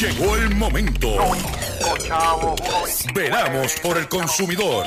Llegó el momento. Veramos por el consumidor.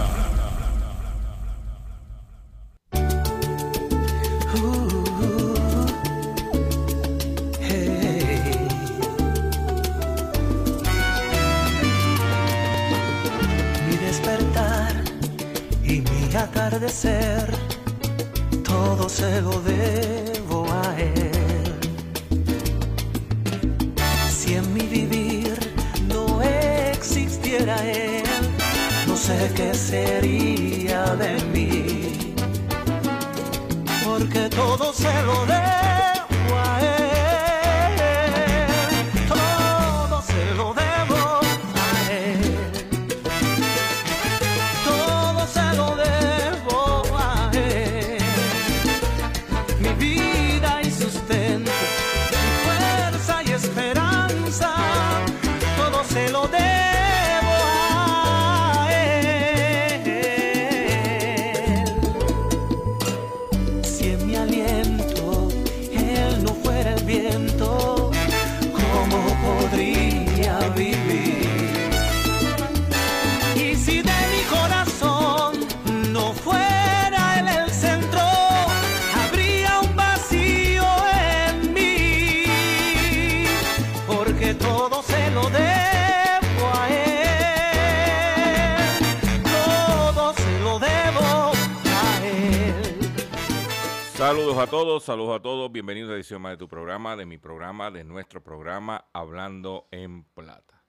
A todos, saludos a todos, bienvenidos a edición más de tu programa, de mi programa, de nuestro programa Hablando en Plata.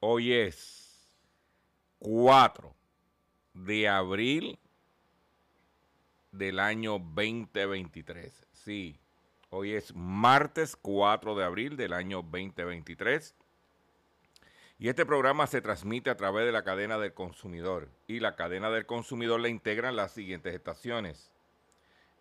Hoy es 4 de abril del año 2023. Sí, hoy es martes 4 de abril del año 2023. Y este programa se transmite a través de la cadena del consumidor. Y la cadena del consumidor la integran las siguientes estaciones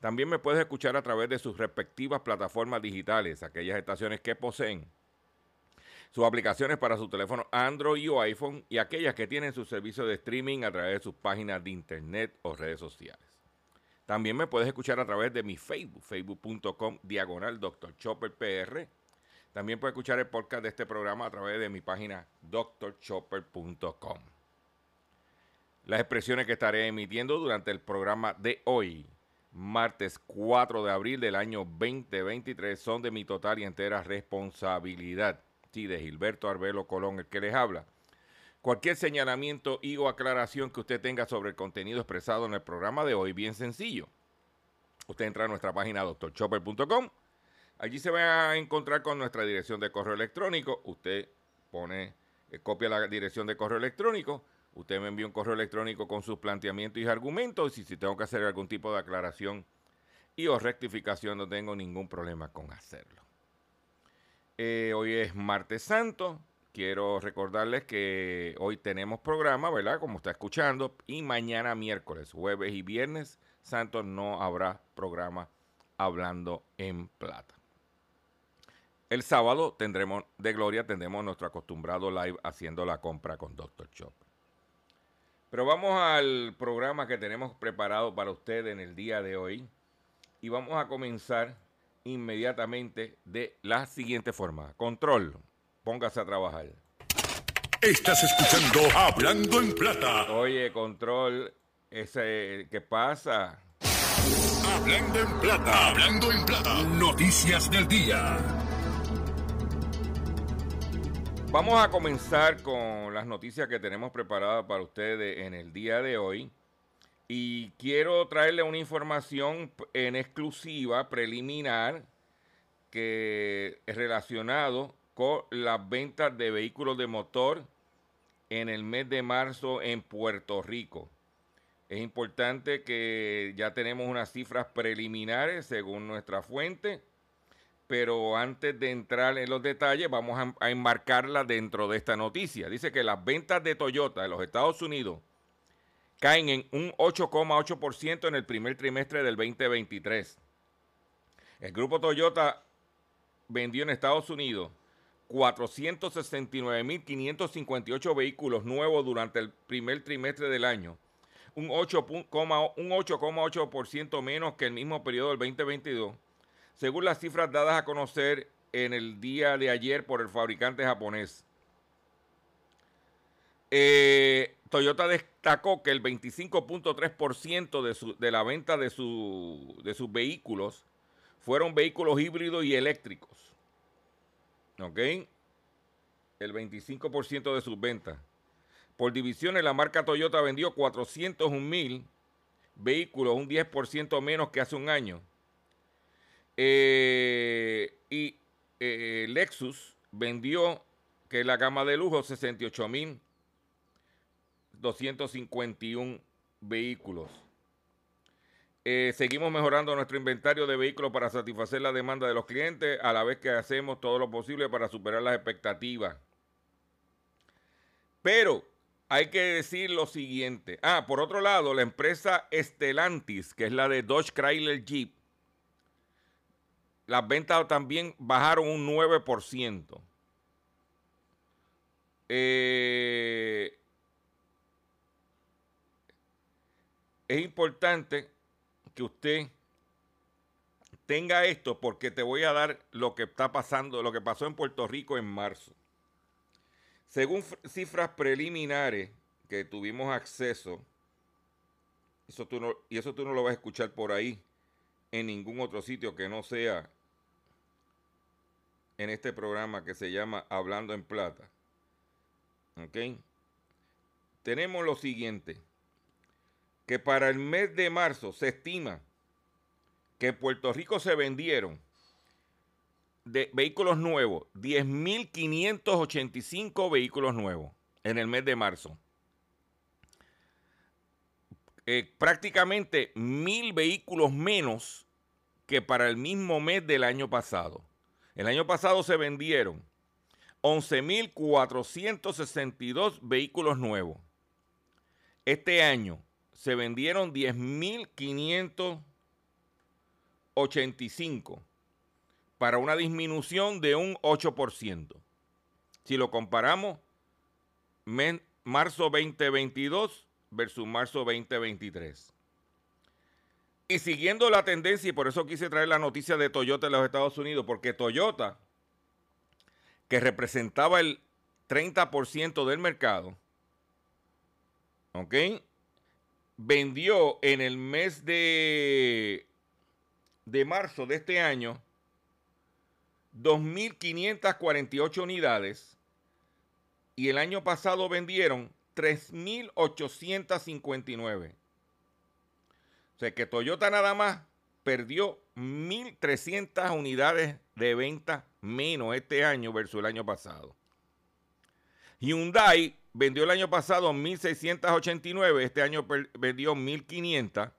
también me puedes escuchar a través de sus respectivas plataformas digitales, aquellas estaciones que poseen sus aplicaciones para su teléfono Android o iPhone y aquellas que tienen su servicio de streaming a través de sus páginas de internet o redes sociales. También me puedes escuchar a través de mi Facebook, facebook.com diagonal Dr. Chopper PR. También puedes escuchar el podcast de este programa a través de mi página drchopper.com. Las expresiones que estaré emitiendo durante el programa de hoy martes 4 de abril del año 2023 son de mi total y entera responsabilidad. Sí, de Gilberto Arbelo Colón, el que les habla. Cualquier señalamiento y o aclaración que usted tenga sobre el contenido expresado en el programa de hoy, bien sencillo. Usted entra a nuestra página doctorchopper.com. Allí se va a encontrar con nuestra dirección de correo electrónico. Usted pone, eh, copia la dirección de correo electrónico. Usted me envía un correo electrónico con sus planteamientos y argumentos y si tengo que hacer algún tipo de aclaración y o rectificación no tengo ningún problema con hacerlo. Eh, hoy es martes santo. Quiero recordarles que hoy tenemos programa, ¿verdad? Como está escuchando. Y mañana miércoles, jueves y viernes santo no habrá programa hablando en plata. El sábado tendremos de gloria, tendremos nuestro acostumbrado live haciendo la compra con Dr. Chop. Pero vamos al programa que tenemos preparado para usted en el día de hoy. Y vamos a comenzar inmediatamente de la siguiente forma. Control, póngase a trabajar. Estás escuchando Hablando en Plata. Oye, Control, ese, ¿qué pasa? Hablando en Plata. Hablando en Plata. Noticias del día. Vamos a comenzar con las noticias que tenemos preparadas para ustedes en el día de hoy. Y quiero traerle una información en exclusiva, preliminar, que es relacionado con las ventas de vehículos de motor en el mes de marzo en Puerto Rico. Es importante que ya tenemos unas cifras preliminares según nuestra fuente pero antes de entrar en los detalles, vamos a, a enmarcarla dentro de esta noticia. Dice que las ventas de Toyota en los Estados Unidos caen en un 8,8% en el primer trimestre del 2023. El grupo Toyota vendió en Estados Unidos 469.558 vehículos nuevos durante el primer trimestre del año, un 8,8% menos que el mismo periodo del 2022 según las cifras dadas a conocer en el día de ayer por el fabricante japonés. Eh, Toyota destacó que el 25.3% de, de la venta de, de sus vehículos fueron vehículos híbridos y eléctricos. ¿Ok? El 25% de sus ventas. Por divisiones, la marca Toyota vendió 401 mil vehículos, un 10% menos que hace un año. Eh, y eh, Lexus vendió, que es la gama de lujo, 68.251 vehículos. Eh, seguimos mejorando nuestro inventario de vehículos para satisfacer la demanda de los clientes, a la vez que hacemos todo lo posible para superar las expectativas. Pero hay que decir lo siguiente. Ah, por otro lado, la empresa Estelantis, que es la de Dodge Chrysler Jeep, las ventas también bajaron un 9%. Eh, es importante que usted tenga esto porque te voy a dar lo que está pasando, lo que pasó en Puerto Rico en marzo. Según cifras preliminares que tuvimos acceso, eso tú no, y eso tú no lo vas a escuchar por ahí en ningún otro sitio que no sea en este programa que se llama Hablando en Plata. ¿Ok? Tenemos lo siguiente, que para el mes de marzo se estima que en Puerto Rico se vendieron de vehículos nuevos, 10.585 vehículos nuevos en el mes de marzo. Eh, prácticamente mil vehículos menos que para el mismo mes del año pasado. El año pasado se vendieron 11.462 vehículos nuevos. Este año se vendieron 10.585 para una disminución de un 8%. Si lo comparamos, marzo 2022 versus marzo 2023. Y siguiendo la tendencia, y por eso quise traer la noticia de Toyota en los Estados Unidos, porque Toyota, que representaba el 30% del mercado, ¿ok? Vendió en el mes de, de marzo de este año 2.548 unidades y el año pasado vendieron 3.859. O sea que Toyota nada más perdió 1.300 unidades de venta menos este año versus el año pasado. Hyundai vendió el año pasado 1.689, este año vendió 1.500.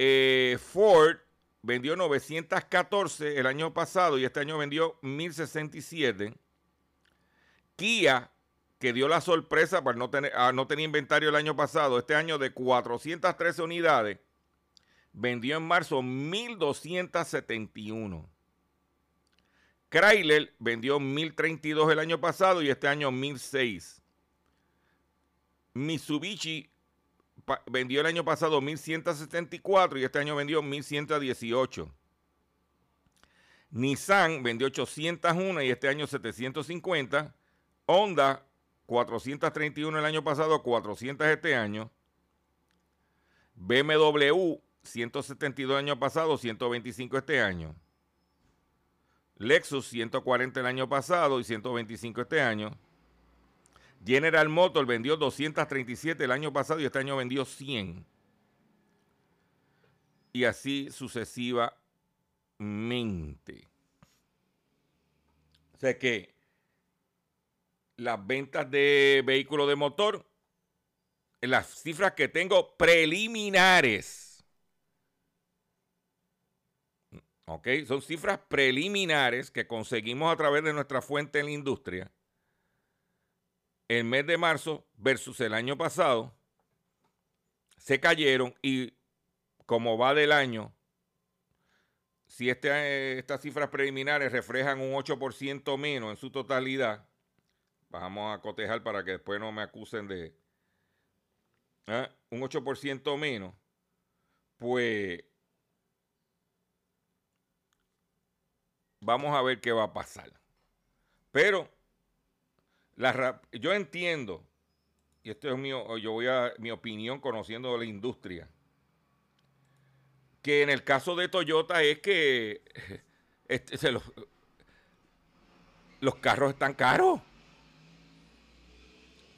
Eh, Ford vendió 914 el año pasado y este año vendió 1.067. Kia que dio la sorpresa por no tener, ah, no inventario el año pasado, este año de 413 unidades, vendió en marzo 1.271. Chrysler vendió 1.032 el año pasado y este año 1.006. Mitsubishi vendió el año pasado 1.174 y este año vendió 1.118. Nissan vendió 801 y este año 750. Honda 431 el año pasado, 400 este año. BMW, 172 el año pasado, 125 este año. Lexus 140 el año pasado y 125 este año. General Motors vendió 237 el año pasado y este año vendió 100. Y así sucesivamente. O sea que las ventas de vehículos de motor, las cifras que tengo preliminares. Son cifras preliminares que conseguimos a través de nuestra fuente en la industria. El mes de marzo versus el año pasado se cayeron y como va del año, si este, estas cifras preliminares reflejan un 8% menos en su totalidad, vamos a cotejar para que después no me acusen de ¿eh? un 8% menos, pues vamos a ver qué va a pasar. Pero la, yo entiendo, y esto es mío, yo voy a mi opinión conociendo la industria que en el caso de Toyota es que este, los, los, carros están caros.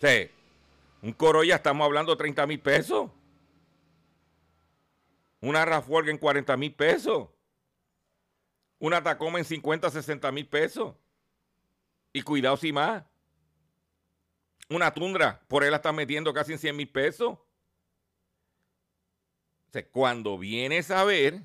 O un Corolla estamos hablando de 30 mil pesos. Una rav en 40 mil pesos. Una Tacoma en 50, 60 mil pesos. Y cuidado si más. Una Tundra, por él la están metiendo casi en 100 mil pesos cuando vienes a ver,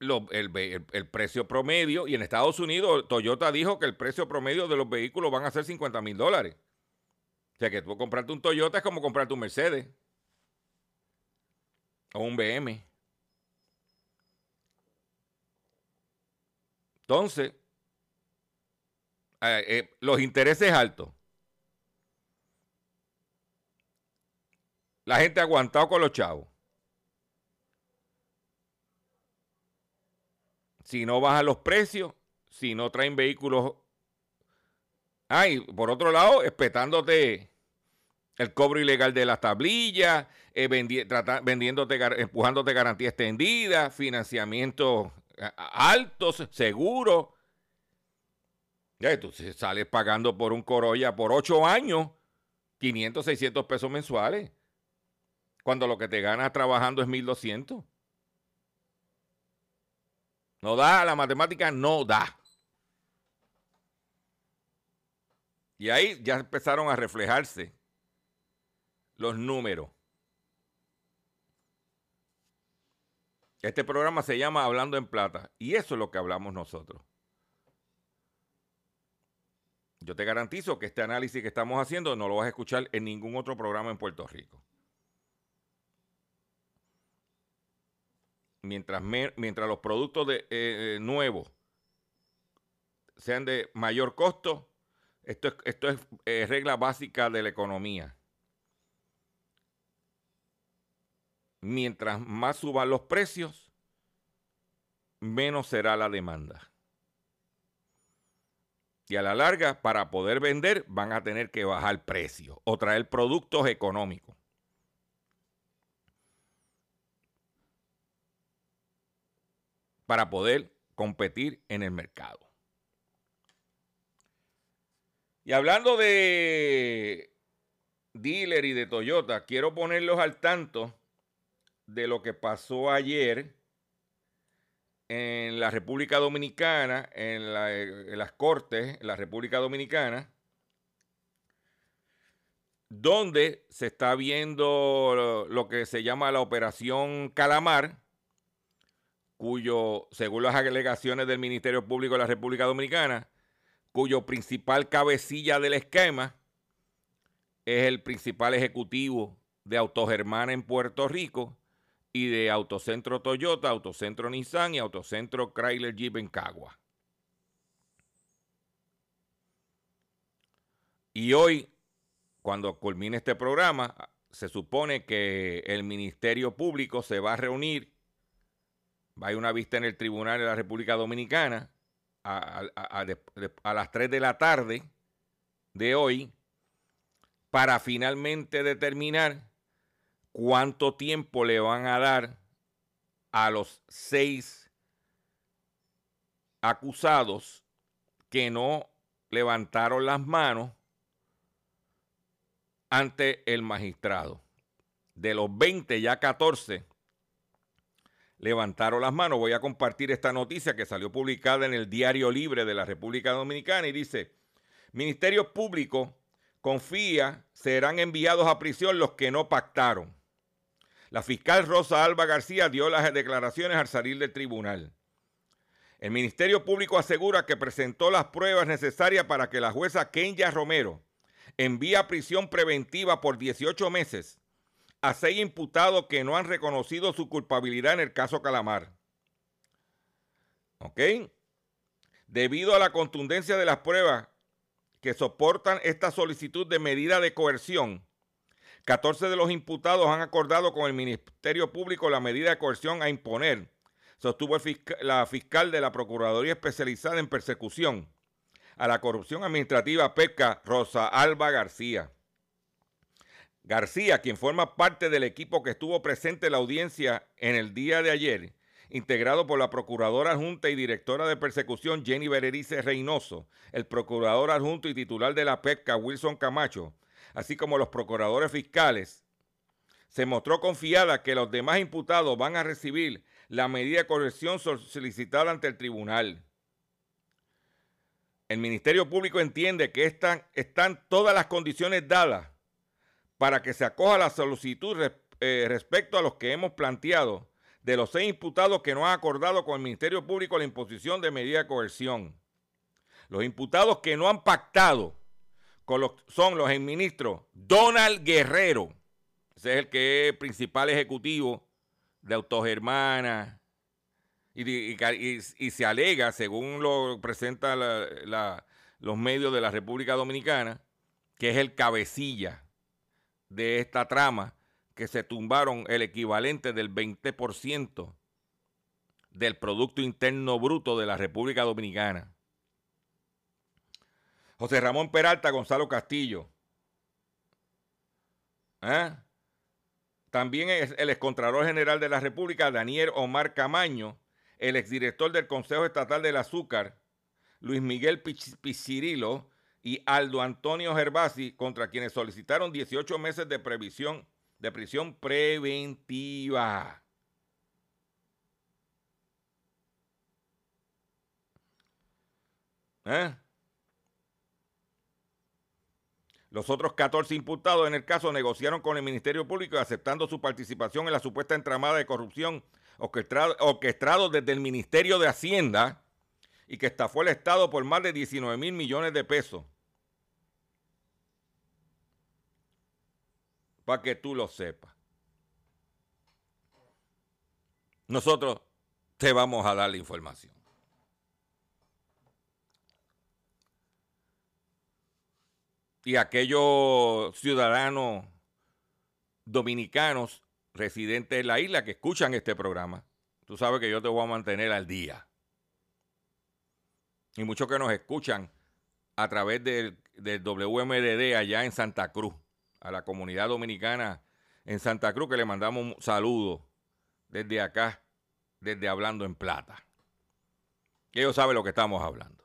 el, precio promedio, y en Estados Unidos Toyota dijo que el precio promedio de los vehículos van a ser 50 mil dólares. O sea que tú comprarte un Toyota es como comprarte un Mercedes o un BM. Entonces, eh, eh, los intereses altos. La gente ha aguantado con los chavos. Si no bajan los precios, si no traen vehículos. Ay, por otro lado, espetándote el cobro ilegal de las tablillas, eh, vendiéndote, empujándote garantía extendida, financiamiento altos, seguros. Ya, tú sales pagando por un Corolla por ocho años, 500, 600 pesos mensuales cuando lo que te ganas trabajando es 1200. No da, la matemática no da. Y ahí ya empezaron a reflejarse los números. Este programa se llama Hablando en Plata y eso es lo que hablamos nosotros. Yo te garantizo que este análisis que estamos haciendo no lo vas a escuchar en ningún otro programa en Puerto Rico. Mientras, mientras los productos de, eh, eh, nuevos sean de mayor costo, esto es, esto es eh, regla básica de la economía. Mientras más suban los precios, menos será la demanda. Y a la larga, para poder vender, van a tener que bajar precio o traer productos económicos. Para poder competir en el mercado. Y hablando de dealer y de Toyota, quiero ponerlos al tanto de lo que pasó ayer en la República Dominicana, en, las Cortes, en la República Dominicana, donde se está viendo lo que se llama la Operación Calamar, cuyo, según las alegaciones del Ministerio Público de la República Dominicana, cuyo principal cabecilla del esquema es el principal ejecutivo de Autogermana en Puerto Rico y de Autocentro Toyota, Autocentro Nissan y Autocentro Chrysler Jeep en Cagua. Y hoy, cuando culmine este programa, se supone que el Ministerio Público se va a reunir hay una vista en el Tribunal de la República Dominicana a, las 3 de la tarde de hoy para finalmente determinar cuánto tiempo le van a dar a los seis acusados que no levantaron las manos ante el magistrado. De los 20, ya 14 levantaron las manos. Voy a compartir esta noticia que salió publicada en el Diario Libre de la República Dominicana y dice, Ministerio Público confía serán enviados a prisión los que no pactaron. La fiscal Rosa Alba García dio las declaraciones al salir del tribunal. El Ministerio Público asegura que presentó las pruebas necesarias para que la jueza Kenya Romero envíe a prisión preventiva por 18 meses a seis imputados que no han reconocido su culpabilidad en el caso Calamar. Debido a la contundencia de las pruebas que soportan esta solicitud de medida de coerción, 14 de los imputados han acordado con el Ministerio Público la medida de coerción a imponer, sostuvo la fiscal de la Procuraduría Especializada en Persecución a la Corrupción Administrativa PECA, Rosa Alba García. García, quien forma parte del equipo que estuvo presente en la audiencia en el día de ayer, integrado por la Procuradora Adjunta y Directora de Persecución Jenny Bererice Reynoso, el Procurador Adjunto y titular de la PECA Wilson Camacho, así como los procuradores fiscales, se mostró confiada que los demás imputados van a recibir la medida de corrección solicitada ante el tribunal. El Ministerio Público entiende que están, están todas las condiciones dadas para que se acoja la solicitud eh, respecto a los que hemos planteado de los seis imputados que no han acordado con el Ministerio Público la imposición de medida de coerción. Los imputados que no han pactado los, son los exministros Donald Guerrero, ese es el que es principal ejecutivo de Autogermana, y, se alega, según lo presenta los medios de la República Dominicana, que es el cabecilla de esta trama que se tumbaron el equivalente del 20% del Producto Interno Bruto de la República Dominicana. José Ramón Peralta, Gonzalo Castillo. ¿Eh? También es el excontralor general de la República, Daniel Omar Camaño, el exdirector del Consejo Estatal del Azúcar, Luis Miguel Pichirilo, y Aldo Antonio Gervasi, contra quienes solicitaron 18 meses de previsión de prisión preventiva. ¿Eh? Los otros 14 imputados en el caso negociaron con el Ministerio Público aceptando su participación en la supuesta entramada de corrupción orquestado, orquestado desde el Ministerio de Hacienda y que estafó el Estado por más de 19 mil millones de pesos. Para que tú lo sepas. Nosotros te vamos a dar la información. Y aquellos ciudadanos dominicanos residentes en la isla que escuchan este programa, tú sabes que yo te voy a mantener al día. Y muchos que nos escuchan a través del, del WMDD allá en Santa Cruz a la comunidad dominicana en Santa Cruz, que le mandamos un saludo desde acá, desde Hablando en Plata. Ellos saben lo que estamos hablando.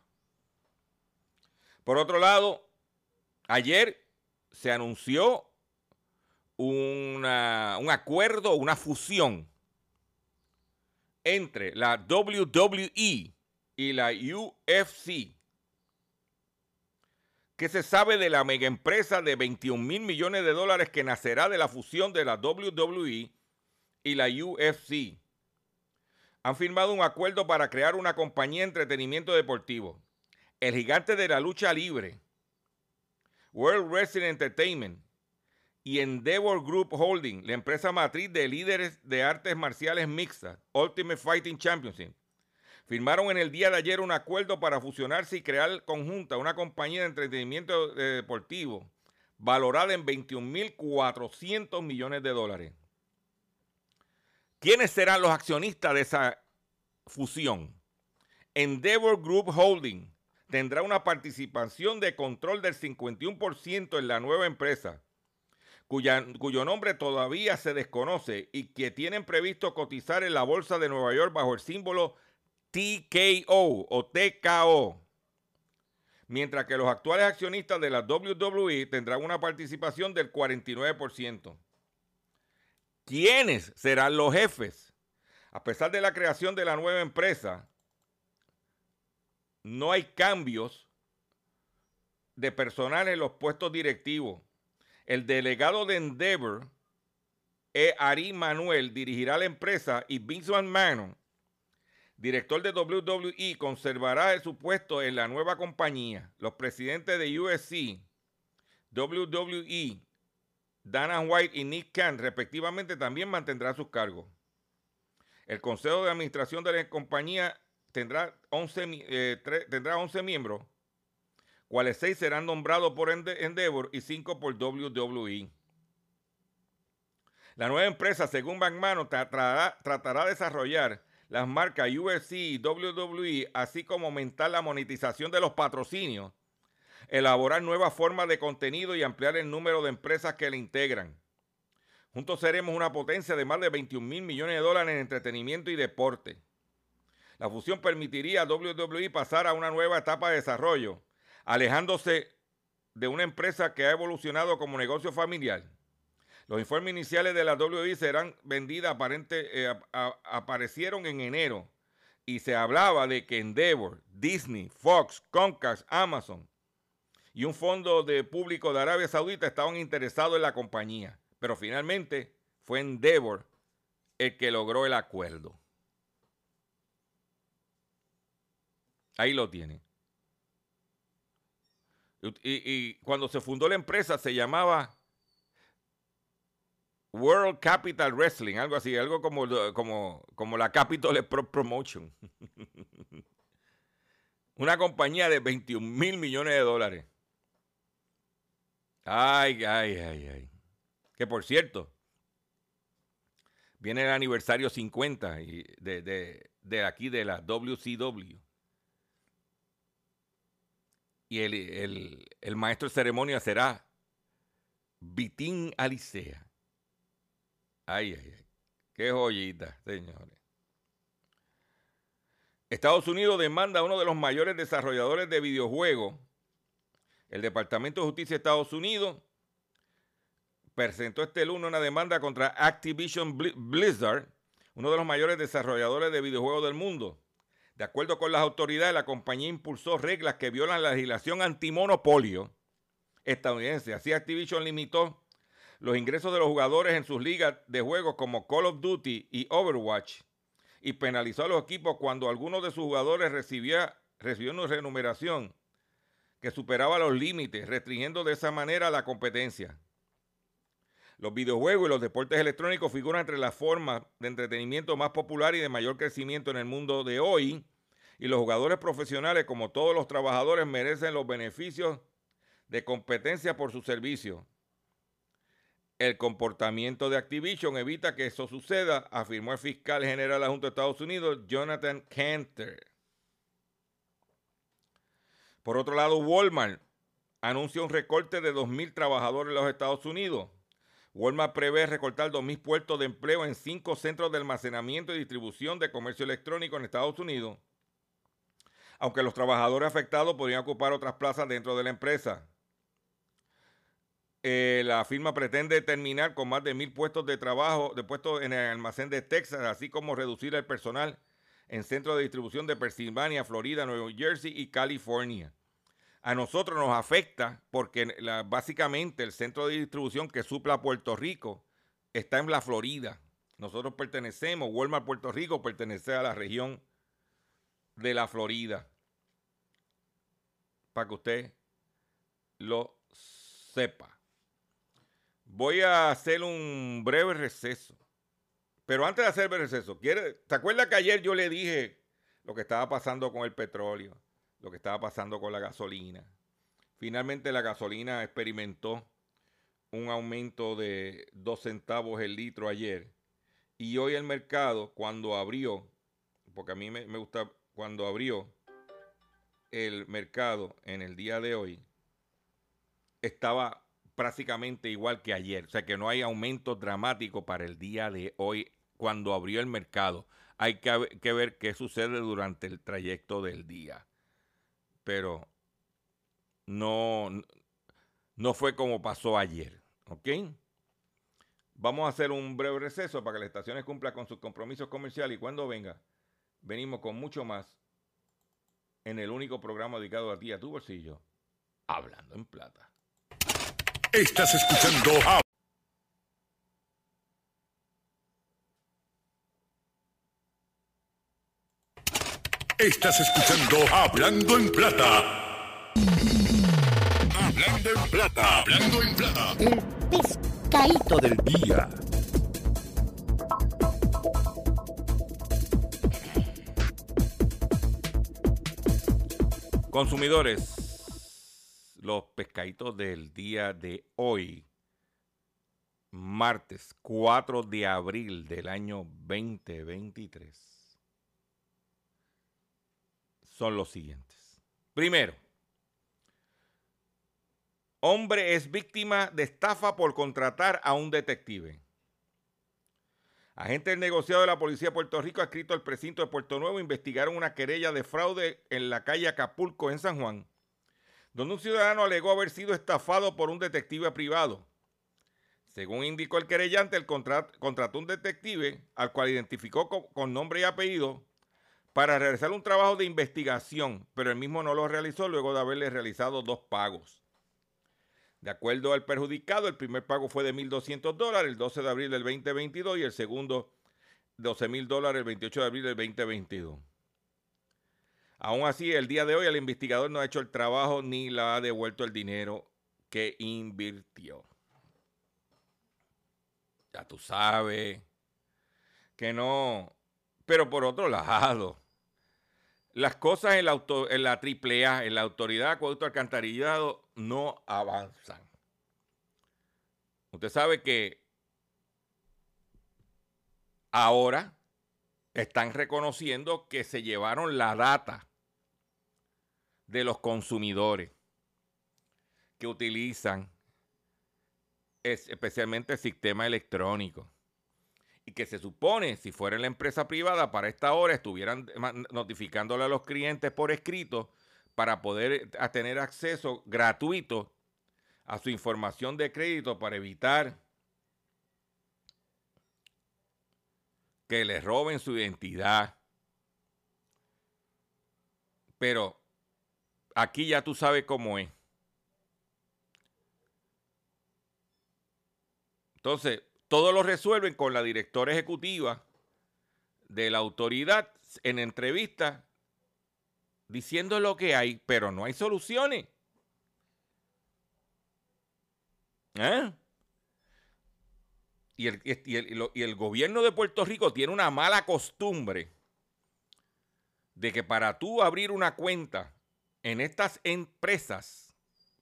Por otro lado, ayer se anunció una, un acuerdo, una fusión entre la WWE y la UFC ¿Qué se sabe de la mega empresa de 21 mil millones de dólares que nacerá de la fusión de la WWE y la UFC? Han firmado un acuerdo para crear una compañía de entretenimiento deportivo. El gigante de la lucha libre, World Wrestling Entertainment y Endeavor Group Holding, la empresa matriz de líderes de artes marciales mixtas, Ultimate Fighting Championship, firmaron en el día de ayer un acuerdo para fusionarse y crear conjunta una compañía de entretenimiento deportivo valorada en 21.400 millones de dólares. ¿Quiénes serán los accionistas de esa fusión? Endeavor Group Holding tendrá una participación de control del 51% en la nueva empresa, cuyo nombre todavía se desconoce y que tienen previsto cotizar en la Bolsa de Nueva York bajo el símbolo TKO o TKO. Mientras que los actuales accionistas de la WWE tendrán una participación del 49%. ¿Quiénes serán los jefes? A pesar de la creación de la nueva empresa, no hay cambios de personal en los puestos directivos. El delegado de Endeavor, e. Ari Manuel, dirigirá la empresa y Vince McMahon, director de WWE, conservará su puesto en la nueva compañía. Los presidentes de USC, WWE, Dana White y Nick Khan, respectivamente, también mantendrán sus cargos. El consejo de administración de la compañía tendrá 11, eh, tendrá 11 miembros cuales seis serán nombrados por Endeavor y cinco por WWE. La nueva empresa, según McMahon, tratará de desarrollar las marcas UFC y WWE, así como aumentar la monetización de los patrocinios, elaborar nuevas formas de contenido y ampliar el número de empresas que le integran. Juntos seremos una potencia de más de 21 mil millones de dólares en entretenimiento y deporte. La fusión permitiría a WWE pasar a una nueva etapa de desarrollo alejándose de una empresa que ha evolucionado como negocio familiar. Los informes iniciales de la WI serán vendidas aparente, eh, aparecieron en enero y se hablaba de que Endeavor, Disney, Fox, Comcast, Amazon y un fondo de público de Arabia Saudita estaban interesados en la compañía, pero finalmente fue Endeavor el que logró el acuerdo. Ahí lo tienen. Y, cuando se fundó la empresa se llamaba World Capital Wrestling, algo así, algo como, como, como la Capital Promotion. Una compañía de 21 mil millones de dólares. Ay, ay, ay, ay. Que por cierto, viene el aniversario 50 de, de, de aquí de la WCW y el, maestro de ceremonia será Vitín Alicea. Ay, ay, ay. Qué joyita, señores. Estados Unidos demanda a uno de los mayores desarrolladores de videojuegos. El Departamento de Justicia de Estados Unidos presentó este lunes una demanda contra Activision Blizzard, uno de los mayores desarrolladores de videojuegos del mundo. De acuerdo con las autoridades, la compañía impulsó reglas que violan la legislación antimonopolio estadounidense. Así Activision limitó los ingresos de los jugadores en sus ligas de juegos como Call of Duty y Overwatch y penalizó a los equipos cuando algunos de sus jugadores recibía, recibió una remuneración que superaba los límites, restringiendo de esa manera la competencia. Los videojuegos y los deportes electrónicos figuran entre las formas de entretenimiento más popular y de mayor crecimiento en el mundo de hoy y los jugadores profesionales, como todos los trabajadores, merecen los beneficios de competencia por su servicio. El comportamiento de Activision evita que eso suceda, afirmó el fiscal general adjunto de Estados Unidos, Jonathan Canter. Por otro lado, Walmart anuncia un recorte de 2.000 trabajadores en los Estados Unidos. Walmart prevé recortar 2.000 puestos de empleo en cinco centros de almacenamiento y distribución de comercio electrónico en Estados Unidos aunque los trabajadores afectados podrían ocupar otras plazas dentro de la empresa. Eh, la firma pretende terminar con más de mil puestos de trabajo, de puestos en el almacén de Texas, así como reducir el personal en centros de distribución de Pensilvania, Florida, Nueva Jersey y California. A nosotros nos afecta porque básicamente el centro de distribución que supla Puerto Rico está en la Florida. Nosotros pertenecemos, Walmart Puerto Rico pertenece a la región de la Florida para que usted lo sepa. Voy a hacer un breve receso. Pero antes de hacer el receso, ¿te acuerdas que ayer yo le dije lo que estaba pasando con el petróleo, lo que estaba pasando con la gasolina? Finalmente la gasolina experimentó un aumento de dos centavos el litro ayer. Y hoy el mercado, cuando abrió, porque a mí me gusta, cuando abrió, el mercado en el día de hoy estaba prácticamente igual que ayer. O sea que no hay aumento dramático para el día de hoy cuando abrió el mercado. Hay que, ver qué sucede durante el trayecto del día. Pero no, no fue como pasó ayer. ¿Ok? Vamos a hacer un breve receso para que las estaciones cumplan con sus compromisos comerciales y cuando venga, venimos con mucho más en el único programa dedicado a ti, a tu bolsillo, Hablando en Plata. Estás escuchando a... Estás escuchando Hablando en Plata. Hablando en Plata. Hablando en Plata. El pescadito del día. Consumidores, los pescaditos del día de hoy, martes 4 de abril del año 2023, son los siguientes. Primero, hombre es víctima de estafa por contratar a un detective. Agentes del negociado de la Policía de Puerto Rico, escrito al precinto de Puerto Nuevo, investigaron una querella de fraude en la calle Acapulco, en San Juan, donde un ciudadano alegó haber sido estafado por un detective privado. Según indicó el querellante, el contrató un detective al cual identificó con, nombre y apellido para realizar un trabajo de investigación, pero el mismo no lo realizó luego de haberle realizado dos pagos. De acuerdo al perjudicado, el primer pago fue de 1.200 dólares el 12 de abril del 2022 y el segundo 12.000 dólares el 28 de abril del 2022. Aún así, el día de hoy el investigador no ha hecho el trabajo ni le ha devuelto el dinero que invirtió. Ya tú sabes que no. Pero por otro lado, las cosas en la, auto, en la AAA, en la Autoridad Acueducto Alcantarillado, no avanzan. Usted sabe que ahora están reconociendo que se llevaron la data de los consumidores que utilizan especialmente el sistema electrónico y que se supone, si fuera la empresa privada, para esta hora estuvieran notificándole a los clientes por escrito para poder tener acceso gratuito a su información de crédito para evitar que les roben su identidad. Pero aquí ya tú sabes cómo es. Entonces, todo lo resuelven con la directora ejecutiva de la autoridad en entrevista diciendo lo que hay, pero no hay soluciones. ¿Eh? Y el, y el, gobierno de Puerto Rico tiene una mala costumbre de que para tú abrir una cuenta en estas empresas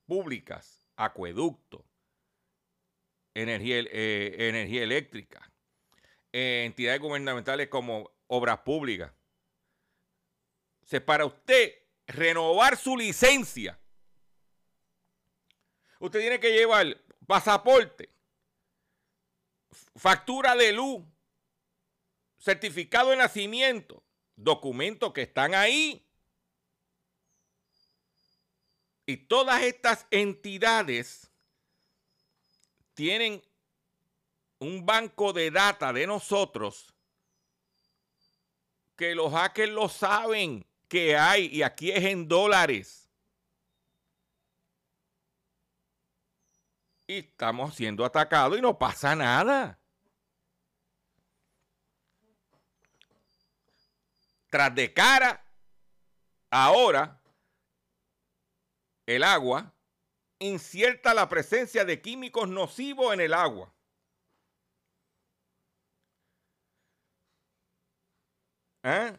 públicas, acueducto, energía, eh, energía eléctrica, eh, entidades gubernamentales como obras públicas. Se para usted renovar su licencia, usted tiene que llevar pasaporte, factura de luz, certificado de nacimiento, documentos que están ahí. Y todas estas entidades tienen un banco de data de nosotros que los hackers lo saben que hay y aquí es en dólares. Y estamos siendo atacados y no pasa nada. Tras de cara, ahora el agua incierta la presencia de químicos nocivos en el agua. ¿Eh?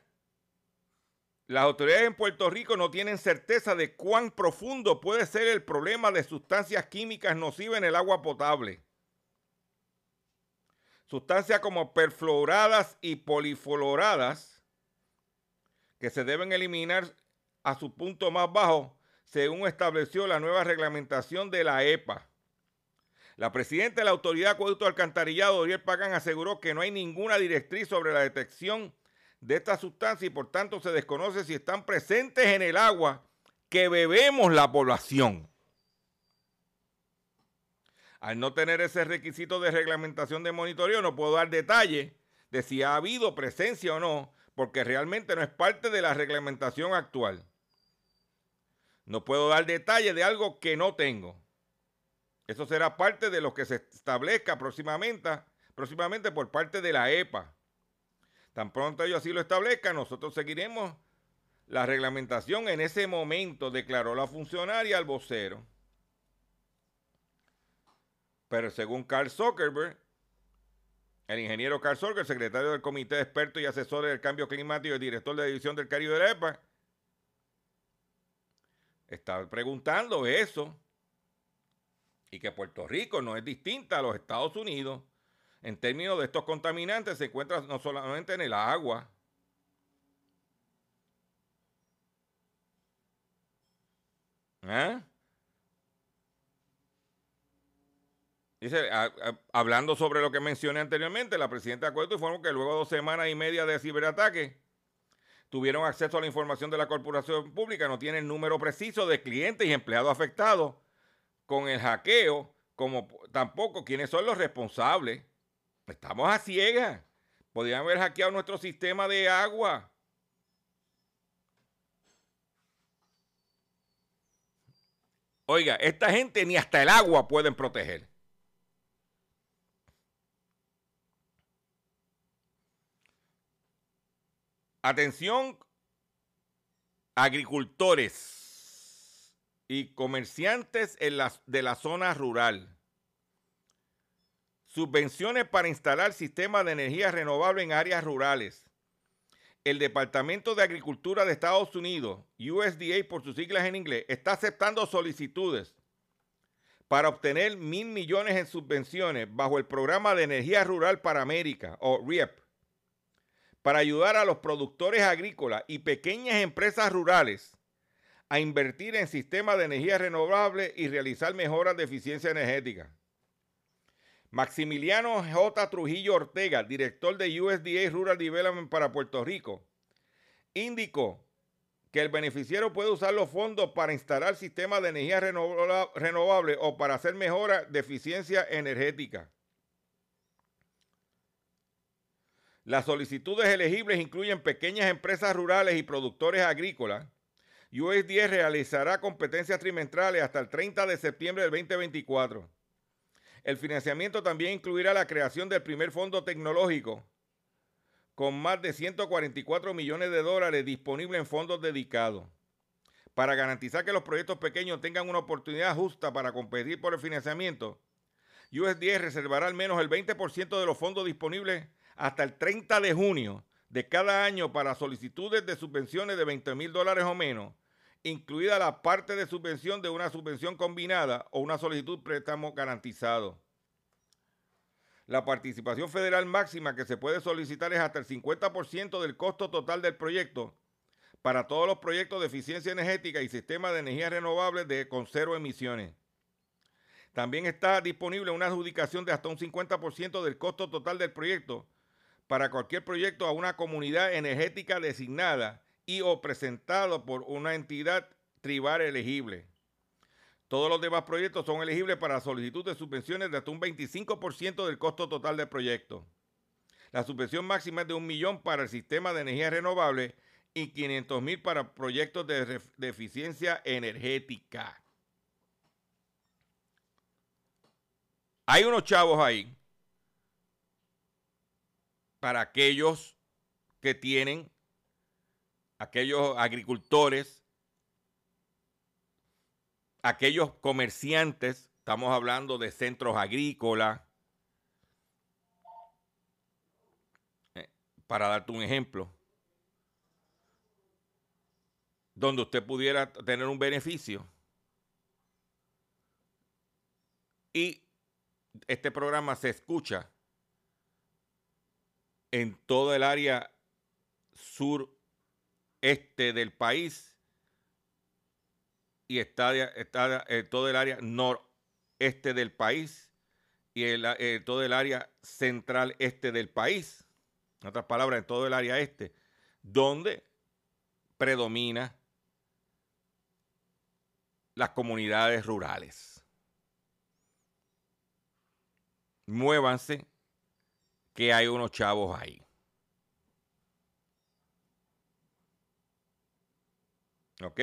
Las autoridades en Puerto Rico no tienen certeza de cuán profundo puede ser el problema de sustancias químicas nocivas en el agua potable. Sustancias como perfluoradas y polifluoradas que se deben eliminar a su punto más bajo según estableció la nueva reglamentación de la EPA. La presidenta de la Autoridad Acueducto Alcantarillado, Oriel Pagán, aseguró que no hay ninguna directriz sobre la detección de esta sustancia y por tanto se desconoce si están presentes en el agua que bebemos la población. Al no tener ese requisito de reglamentación de monitoreo, no puedo dar detalle de si ha habido presencia o no, porque realmente no es parte de la reglamentación actual. No puedo dar detalle de algo que no tengo. Eso será parte de lo que se establezca próximamente, próximamente por parte de la EPA. Tan pronto ellos así lo establezcan, nosotros seguiremos la reglamentación. En ese momento declaró la funcionaria al vocero. Pero según Carl Zuckerberg, el ingeniero Carl Zuckerberg, secretario del Comité de Expertos y Asesores del Cambio Climático y director de la División del Caribe de la EPA, está preguntando eso. Y que Puerto Rico no es distinta a los Estados Unidos. En términos de estos contaminantes, se encuentran no solamente en el agua, ¿Eh? Dice, hablando sobre lo que mencioné anteriormente, la presidenta de Acuerdo informó que luego de dos semanas y media de ciberataque tuvieron acceso a la información de la corporación pública, no tienen número preciso de clientes y empleados afectados con el hackeo, como tampoco quiénes son los responsables. Estamos a ciegas. Podrían haber hackeado nuestro sistema de agua. Oiga, esta gente ni hasta el agua pueden proteger. Atención, agricultores y comerciantes de la zona rural. Subvenciones para instalar sistemas de energía renovable en áreas rurales. El Departamento de Agricultura de Estados Unidos, USDA por sus siglas en inglés, está aceptando solicitudes para obtener mil millones en subvenciones bajo el Programa de Energía Rural para América, o RIEP, para ayudar a los productores agrícolas y pequeñas empresas rurales a invertir en sistemas de energía renovable y realizar mejoras de eficiencia energética. Maximiliano J. Trujillo Ortega, director de USDA Rural Development para Puerto Rico, indicó que el beneficiario puede usar los fondos para instalar sistemas de energía renovable o para hacer mejoras de eficiencia energética. Las solicitudes elegibles incluyen pequeñas empresas rurales y productores agrícolas, USDA realizará competencias trimestrales hasta el 30 de septiembre del 2024. El financiamiento también incluirá la creación del primer fondo tecnológico con más de 144 millones de dólares disponibles en fondos dedicados. Para garantizar que los proyectos pequeños tengan una oportunidad justa para competir por el financiamiento, USDA reservará al menos el 20% de los fondos disponibles hasta el 30 de junio de cada año para solicitudes de subvenciones de 20 mil dólares o menos incluida la parte de subvención de una subvención combinada o una solicitud préstamo garantizado. La participación federal máxima que se puede solicitar es hasta el 50% del costo total del proyecto para todos los proyectos de eficiencia energética y sistemas de energía renovable de, con cero emisiones. También está disponible una adjudicación de hasta un 50% del costo total del proyecto para cualquier proyecto a una comunidad energética designada y o presentado por una entidad tribal elegible. Todos los demás proyectos son elegibles para solicitud de subvenciones de hasta un 25% del costo total del proyecto. La subvención máxima es de un millón para el sistema de energía renovable y 500 mil para proyectos de, de eficiencia energética. Hay unos chavos ahí para aquellos que tienen aquellos agricultores, aquellos comerciantes, estamos hablando de centros agrícolas, eh, para darte un ejemplo, donde usted pudiera tener un beneficio. Y este programa se escucha en todo el área sur este del país y está, está todo el área noreste del país, y el, eh, todo el área central este del país. En otras palabras, en todo el área este, donde predomina las comunidades rurales. Muévanse que hay unos chavos ahí. ¿Ok?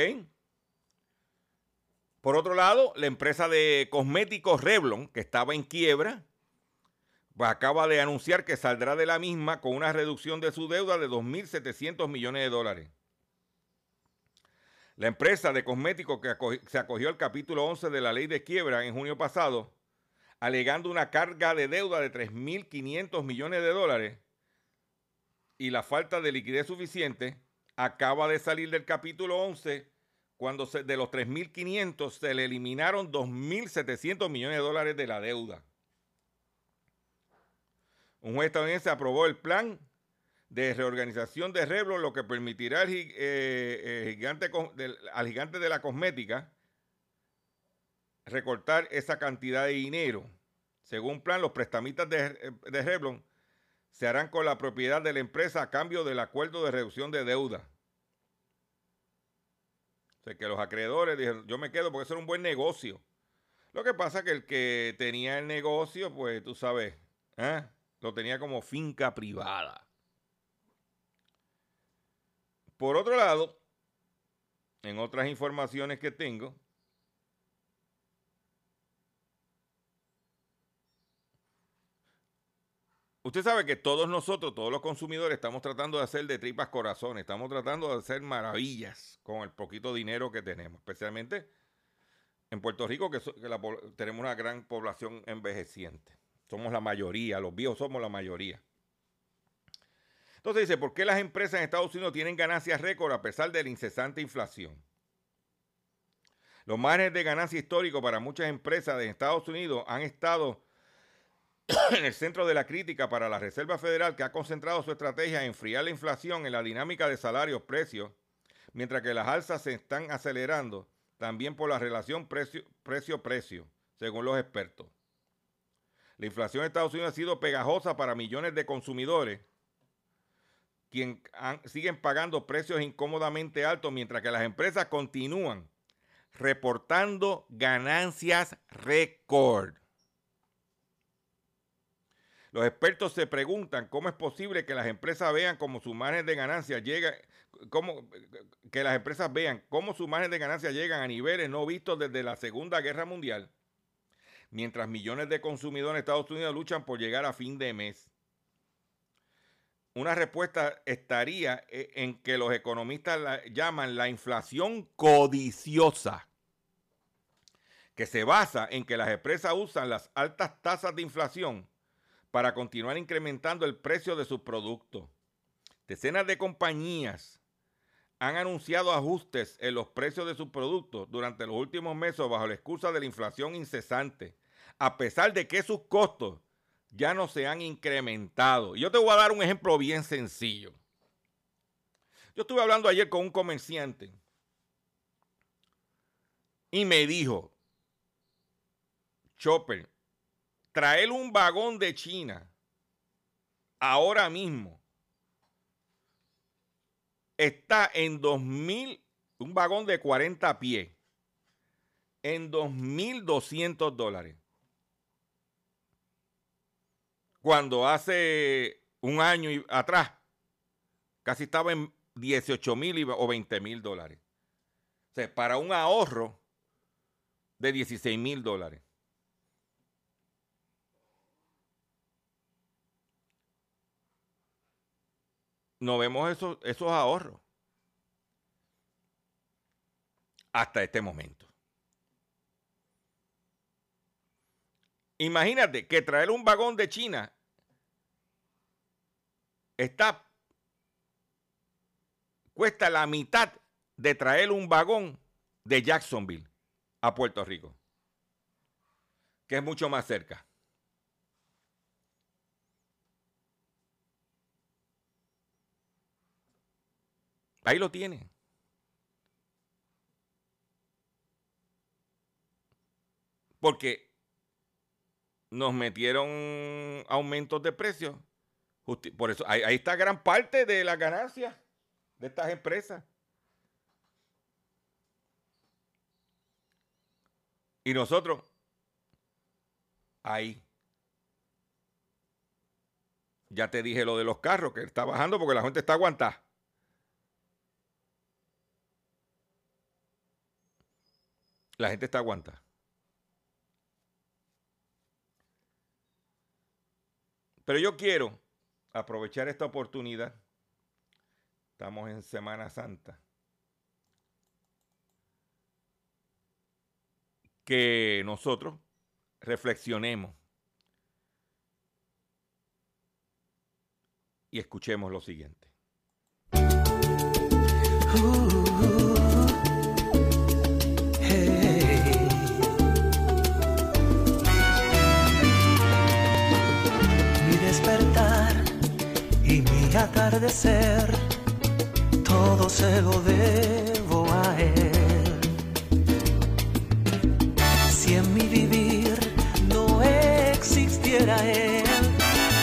Por otro lado, la empresa de cosméticos Revlon, que estaba en quiebra, pues acaba de anunciar que saldrá de la misma con una reducción de su deuda de 2.700 millones de dólares. La empresa de cosméticos que se acogió al capítulo 11 de la ley de quiebra en junio pasado, alegando una carga de deuda de 3.500 millones de dólares y la falta de liquidez suficiente, acaba de salir del capítulo 11 cuando de los 3.500 se le eliminaron 2.700 millones de dólares de la deuda. Un juez estadounidense aprobó el plan de reorganización de Revlon, lo que permitirá al, eh, eh, gigante de la cosmética recortar esa cantidad de dinero. Según plan, los prestamistas de, de Revlon se harán con la propiedad de la empresa a cambio del acuerdo de reducción de deuda. O sea, que los acreedores dijeron, yo me quedo porque eso era un buen negocio. Lo que pasa es que el que tenía el negocio, pues tú sabes, ¿eh? lo tenía como finca privada. Por otro lado, en otras informaciones que tengo, usted sabe que todos nosotros, todos los consumidores, estamos tratando de hacer de tripas corazones, estamos tratando de hacer maravillas con el poquito dinero que tenemos, especialmente en Puerto Rico, que, tenemos una gran población envejeciente. Somos la mayoría, los viejos somos la mayoría. Entonces dice, ¿por qué las empresas en Estados Unidos tienen ganancias récord a pesar de la incesante inflación? Los márgenes de ganancia histórico para muchas empresas de Estados Unidos han estado en el centro de la crítica para la Reserva Federal que ha concentrado su estrategia en enfriar la inflación en la dinámica de salarios-precios, mientras que las alzas se están acelerando también por la relación precio-precio, según los expertos. La inflación en Estados Unidos ha sido pegajosa para millones de consumidores quien siguen pagando precios incómodamente altos mientras que las empresas continúan reportando ganancias récord. Los expertos se preguntan cómo es posible que las empresas vean cómo su margen de ganancia llega, cómo, que las empresas vean cómo su margen de ganancia llegan a niveles no vistos desde la Segunda Guerra Mundial, mientras millones de consumidores en Estados Unidos luchan por llegar a fin de mes. Una respuesta estaría eh, en que los economistas la llaman la inflación codiciosa, que se basa en que las empresas usan las altas tasas de inflación para continuar incrementando el precio de sus productos. Decenas de compañías han anunciado ajustes en los precios de sus productos durante los últimos meses bajo la excusa de la inflación incesante, a pesar de que sus costos ya no se han incrementado. Yo te voy a dar un ejemplo bien sencillo. Yo estuve hablando ayer con un comerciante y me dijo, Chopper, traer un vagón de China ahora mismo está en 2.000, un vagón de 40 pies, en 2.200 dólares cuando hace un año atrás casi estaba en 18 mil o 20 mil dólares. O sea, para un ahorro de 16 mil dólares. No vemos esos, esos ahorros hasta este momento. Imagínate que traer un vagón de China está cuesta la mitad de traer un vagón de Jacksonville a Puerto Rico, que es mucho más cerca. Ahí lo tiene. Porque nos metieron aumentos de precios. Por eso, ahí, ahí está gran parte de las ganancias de estas empresas. Y nosotros, ahí. Ya te dije lo de los carros, que está bajando porque la gente está aguantada. La gente está aguanta. Pero yo quiero aprovechar esta oportunidad. Estamos en Semana Santa. Que nosotros reflexionemos y escuchemos lo siguiente. Oh. atardecer, todo se lo debo a él. Si en mi vivir no existiera él,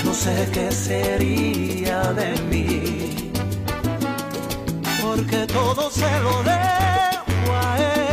no sé qué sería de mí, porque todo se lo debo a él.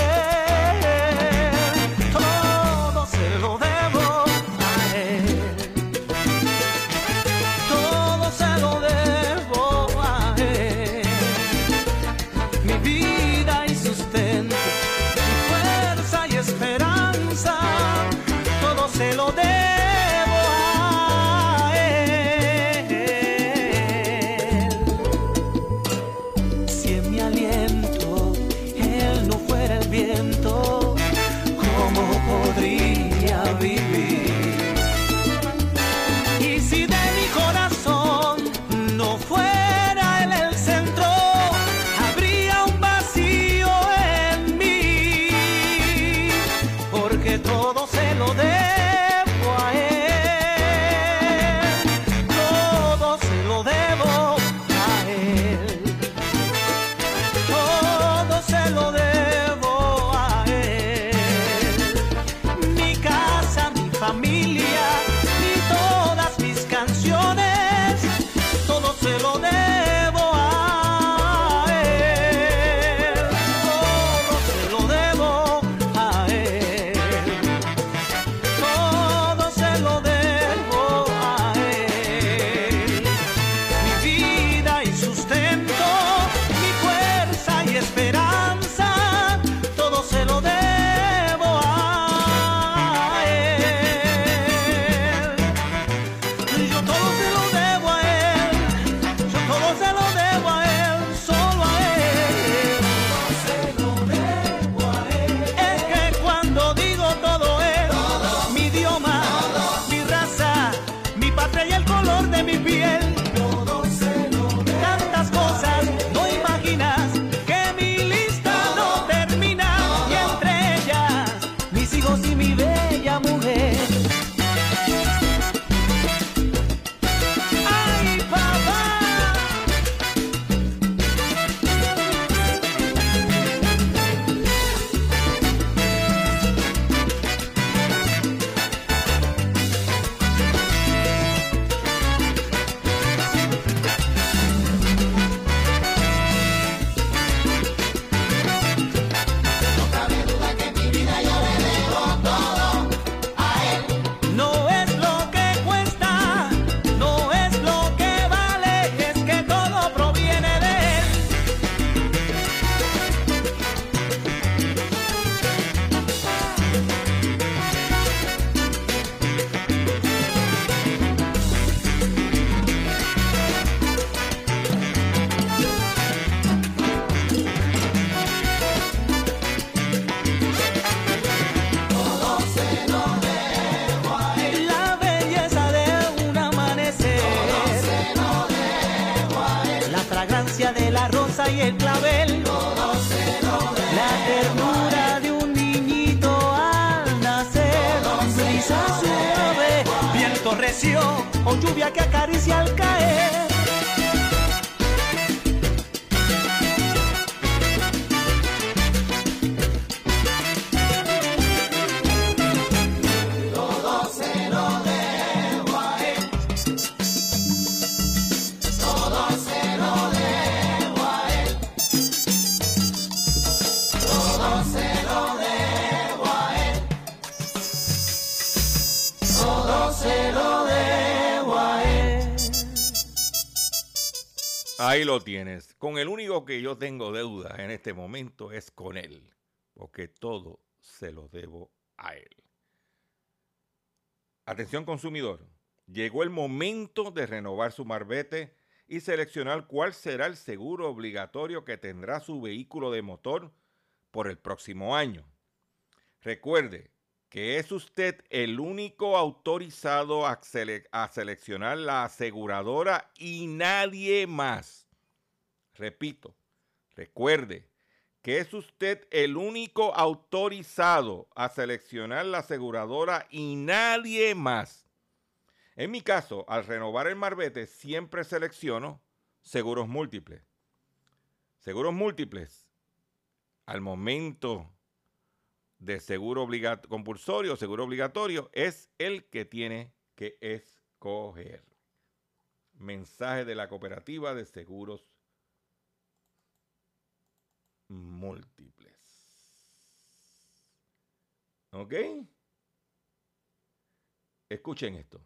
familia. Con el único que yo tengo deuda en este momento es con él, porque todo se lo debo a él. Atención consumidor, llegó el momento de renovar su marbete y seleccionar cuál será el seguro obligatorio que tendrá su vehículo de motor por el próximo año. Recuerde que es usted el único autorizado a seleccionar la aseguradora y nadie más. Repito, recuerde que es usted el único autorizado a seleccionar la aseguradora y nadie más. En mi caso, al renovar el marbete, siempre selecciono seguros múltiples. Seguros múltiples, al momento de seguro compulsorio, seguro obligatorio, es el que tiene que escoger. Mensaje de la cooperativa de seguros múltiples. ¿Ok? Escuchen esto.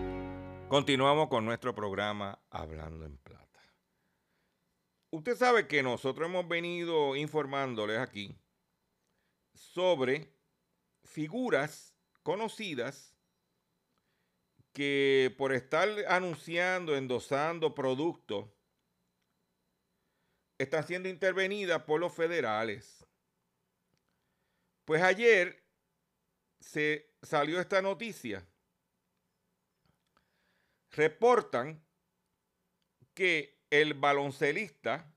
Continuamos con nuestro programa Hablando en Plata. Usted sabe que nosotros hemos venido informándoles aquí sobre figuras conocidas que por estar anunciando, endosando productos, están siendo intervenidas por los federales. Pues ayer se salió esta noticia reportan que el baloncelista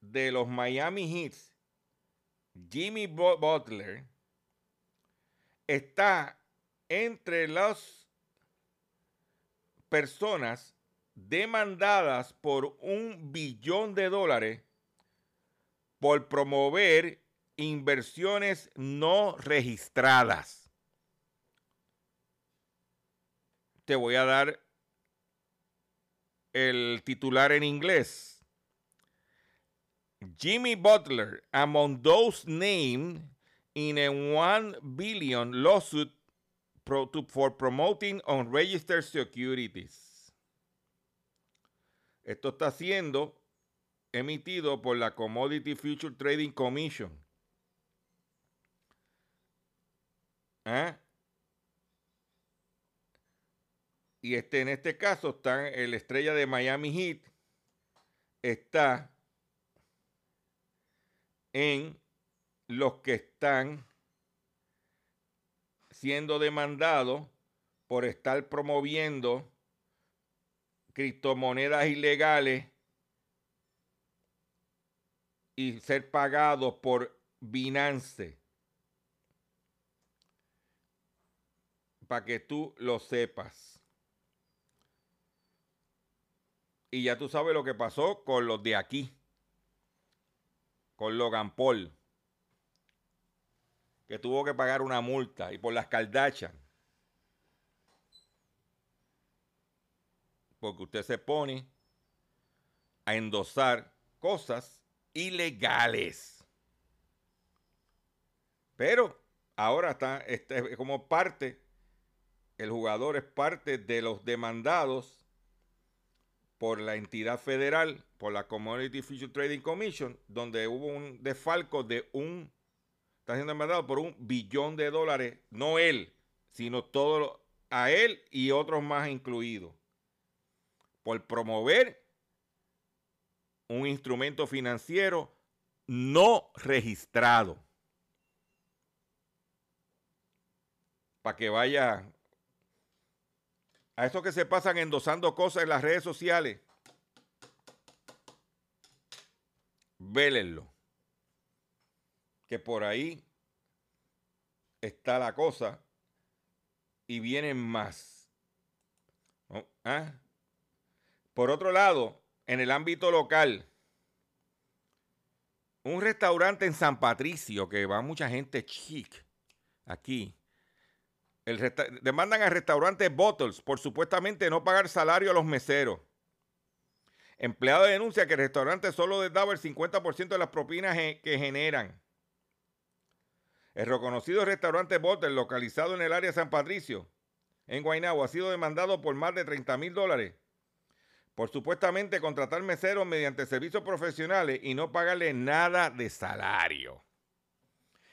de los Miami Heat, Jimmy Bu- Butler, está entre las personas demandadas por un billón de dólares por promover inversiones no registradas. Te voy a dar el titular en inglés. Jimmy Butler among those named in a 1 billion lawsuit for promoting unregistered securities. Esto está siendo emitido por la Commodity Future Trading Commission. ¿Ah? Y este, en este caso está el estrella de Miami Heat. Está en los que están siendo demandados por estar promoviendo criptomonedas ilegales y ser pagados por Binance. Para que tú lo sepas. Y ya tú sabes lo que pasó con los de aquí. Con Logan Paul. Que tuvo que pagar una multa. Y por las caldachas. Porque usted se pone a endosar cosas ilegales. Pero ahora está, este, como parte, el jugador es parte de los demandados por la entidad federal, por la Commodity Future Trading Commission, donde hubo un desfalco de un, está siendo demandado por un billón de dólares, no él, sino todo a él y otros más incluidos, por promover un instrumento financiero no registrado. Para que vaya a esos que se pasan endosando cosas en las redes sociales, vélenlo. Que por ahí está la cosa y vienen más. ¿ah? Por otro lado, en el ámbito local, un restaurante en San Patricio, que va mucha gente chic aquí, demandan al restaurante Bottles por supuestamente no pagar salario a los meseros. Empleado denuncia que el restaurante solo les daba el 50% de las propinas que generan. El reconocido restaurante Bottles, localizado en el área San Patricio, en Guaynabo, ha sido demandado por más de 30 mil dólares por supuestamente contratar meseros mediante servicios profesionales y no pagarle nada de salario.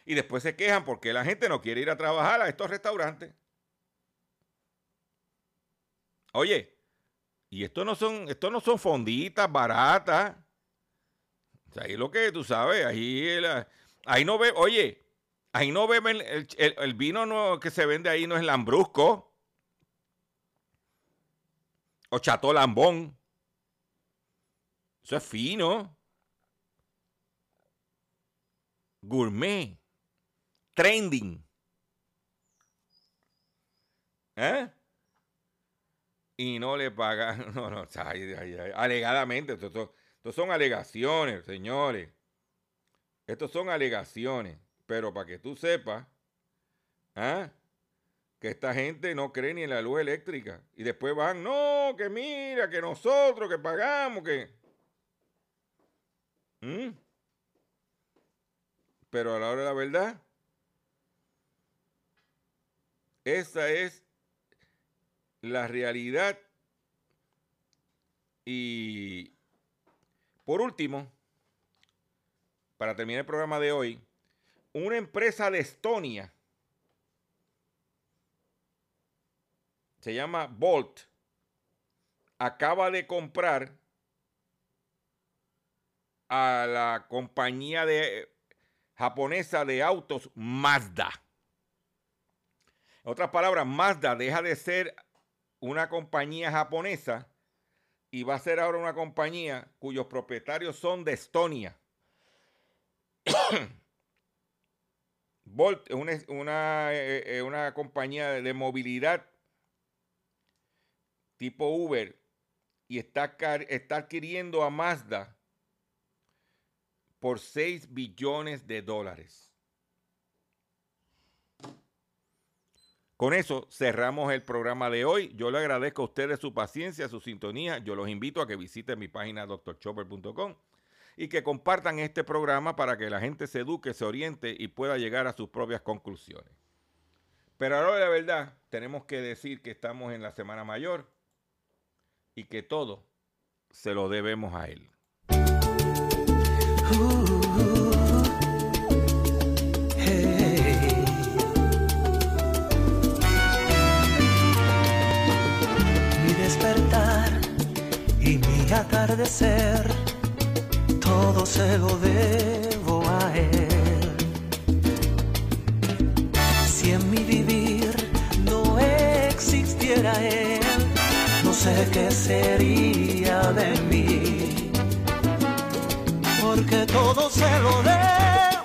Y después se quejan porque la gente no quiere ir a trabajar a estos restaurantes. Oye, y esto no son, esto no son fonditas baratas. O sea, ahí lo que tú sabes, ahí, el- ahí no ve, oye, ahí no beben, el, el- vino no, que se vende ahí no es lambrusco o Chateau Lambón. Eso es fino. Gourmet. Trending. ¿Eh? Y no le pagan. No, no, ay, ay, alegadamente. Estos son, estos son alegaciones, señores. Estos son alegaciones. Pero para que tú sepas, ¿ah? que esta gente no cree ni en la luz eléctrica. Y después van, no, que mira, que nosotros que pagamos, que... ¿Mm? Pero a la hora de la verdad, esa es la realidad. Y por último, para terminar el programa de hoy, una empresa de Estonia se llama Bolt, acaba de comprar a la compañía de, japonesa de autos Mazda. En otras palabras, Mazda deja de ser una compañía japonesa y va a ser ahora una compañía cuyos propietarios son de Estonia. Bolt es una, una, eh, eh, compañía de movilidad tipo Uber y está, está adquiriendo a Mazda por 6 billones de dólares. Con eso cerramos el programa de hoy. Yo le agradezco a ustedes su paciencia, su sintonía. Yo los invito a que visiten mi página drchopper.com y que compartan este programa para que la gente se eduque, se oriente y pueda llegar a sus propias conclusiones. Pero ahora la verdad, tenemos que decir que estamos en la Semana Mayor y que todo se lo debemos a él. Hey. Atardecer, todo se lo debo a él. Si en mi vivir no existiera él, no sé qué sería de mí porque todo se lo debo